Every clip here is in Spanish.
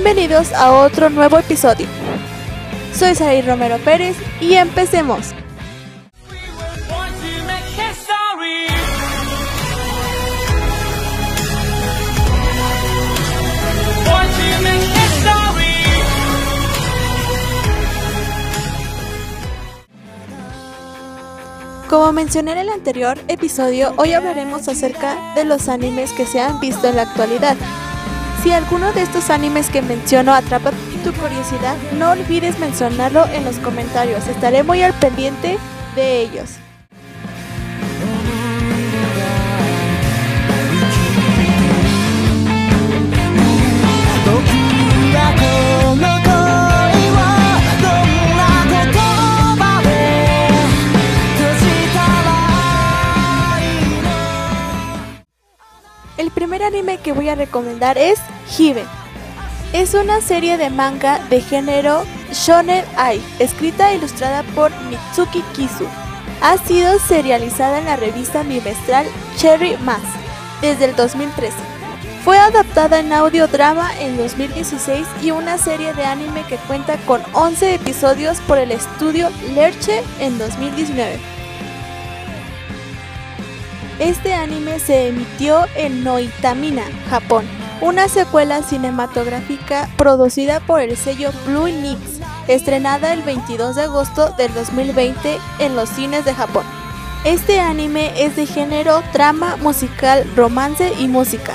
Bienvenidos a otro nuevo episodio. Soy Saray Romero Pérez y empecemos. Como mencioné en el anterior episodio, hoy hablaremos acerca de los animes que se han visto en la actualidad. Si alguno de estos animes que menciono atrapa tu curiosidad, no olvides mencionarlo en los comentarios. Estaré muy al pendiente de ellos. El primer anime que voy a recomendar es Hiven. Es una serie de manga de género Shonen Ai, escrita e ilustrada por Mitsuki Kisu. Ha sido serializada en la revista bimestral Cherry Mass desde el 2013. Fue adaptada en audio drama en 2016 y una serie de anime que cuenta con 11 episodios por el estudio Lerche en 2019. Este anime se emitió en Noitamina, Japón, una secuela cinematográfica producida por el sello Blue Nix, estrenada el 22 de agosto del 2020 en los cines de Japón. Este anime es de género drama, musical, romance y música.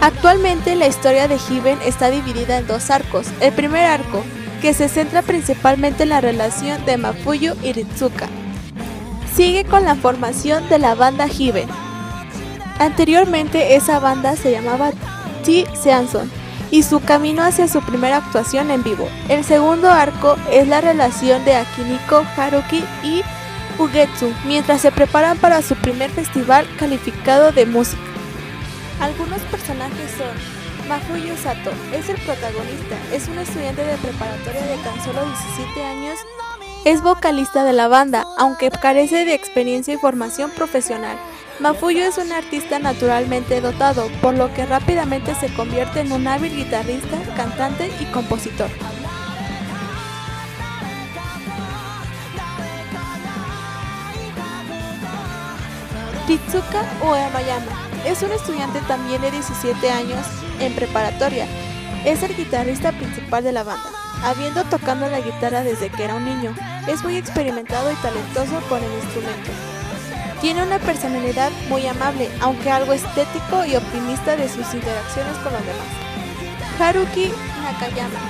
Actualmente la historia de Hiven está dividida en dos arcos. El primer arco, que se centra principalmente en la relación de Mafuyu y Ritsuka, sigue con la formación de la banda Hiven. Anteriormente esa banda se llamaba T. Seanson y su camino hacia su primera actuación en vivo. El segundo arco es la relación de Akiniko, Haruki y Ugetsu mientras se preparan para su primer festival calificado de música. Algunos personajes son Mafuyu Sato, es el protagonista, es un estudiante de preparatoria de tan solo 17 años es vocalista de la banda, aunque carece de experiencia y formación profesional. Mafuyu es un artista naturalmente dotado, por lo que rápidamente se convierte en un hábil guitarrista, cantante y compositor. Ritsuka Uemayama es un estudiante también de 17 años en preparatoria. Es el guitarrista principal de la banda, habiendo tocado la guitarra desde que era un niño. Es muy experimentado y talentoso con el instrumento. Tiene una personalidad muy amable, aunque algo estético y optimista de sus interacciones con los demás. Haruki Nakayama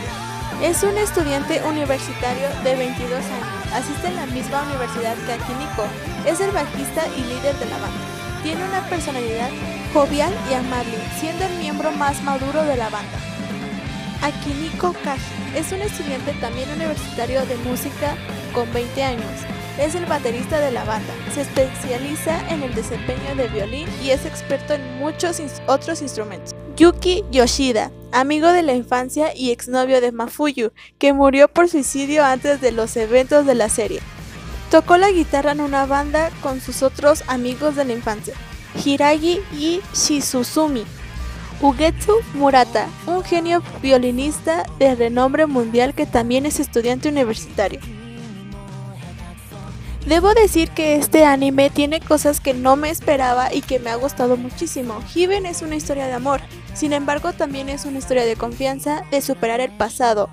es un estudiante universitario de 22 años. Asiste en la misma universidad que Akiniko. Es el bajista y líder de la banda. Tiene una personalidad jovial y amable, siendo el miembro más maduro de la banda. Akiniko Kaji es un estudiante también universitario de música con 20 años. Es el baterista de la banda. Se especializa en el desempeño de violín y es experto en muchos otros instrumentos. Yuki Yoshida, amigo de la infancia y exnovio de Mafuyu, que murió por suicidio antes de los eventos de la serie. Tocó la guitarra en una banda con sus otros amigos de la infancia, Hiragi y Shizuzumi. Ugetsu Murata, un genio violinista de renombre mundial que también es estudiante universitario. Debo decir que este anime tiene cosas que no me esperaba y que me ha gustado muchísimo. Hiven es una historia de amor, sin embargo también es una historia de confianza, de superar el pasado,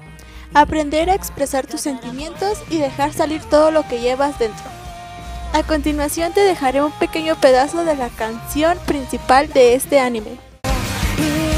aprender a expresar tus sentimientos y dejar salir todo lo que llevas dentro. A continuación te dejaré un pequeño pedazo de la canción principal de este anime.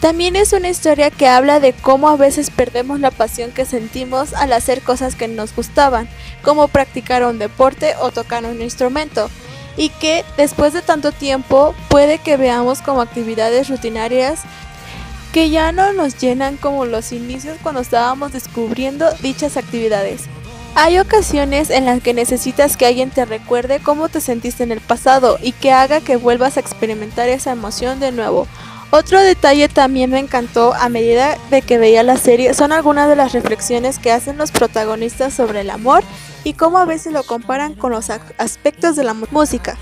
También es una historia que habla de cómo a veces perdemos la pasión que sentimos al hacer cosas que nos gustaban, como practicar un deporte o tocar un instrumento. y que después de tanto tiempo puede que veamos como actividades rutinarias que ya no nos llenan como los inicios cuando estábamos descubriendo dichas actividades. Hay ocasiones en las que necesitas que alguien te recuerde cómo te sentiste en el pasado y que haga que vuelvas a experimentar esa emoción de nuevo. Otro detalle también me encantó a medida de que veía la serie son algunas de las reflexiones que hacen los protagonistas sobre el amor y cómo a veces lo comparan con los aspectos de la música.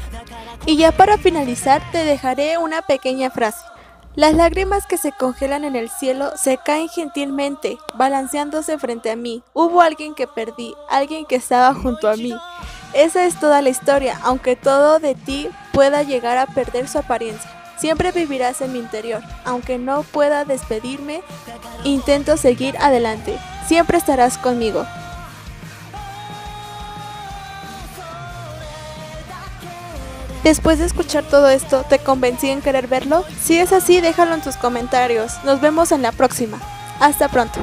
Y ya para finalizar te dejaré una pequeña frase. Las lágrimas que se congelan en el cielo se caen gentilmente, balanceándose frente a mí. Hubo alguien que perdí, alguien que estaba junto a mí. Esa es toda la historia, aunque todo de ti pueda llegar a perder su apariencia. Siempre vivirás en mi interior, aunque no pueda despedirme, intento seguir adelante. Siempre estarás conmigo. Después de escuchar todo esto, ¿te convencí en querer verlo? Si es así, déjalo en tus comentarios. Nos vemos en la próxima. Hasta pronto.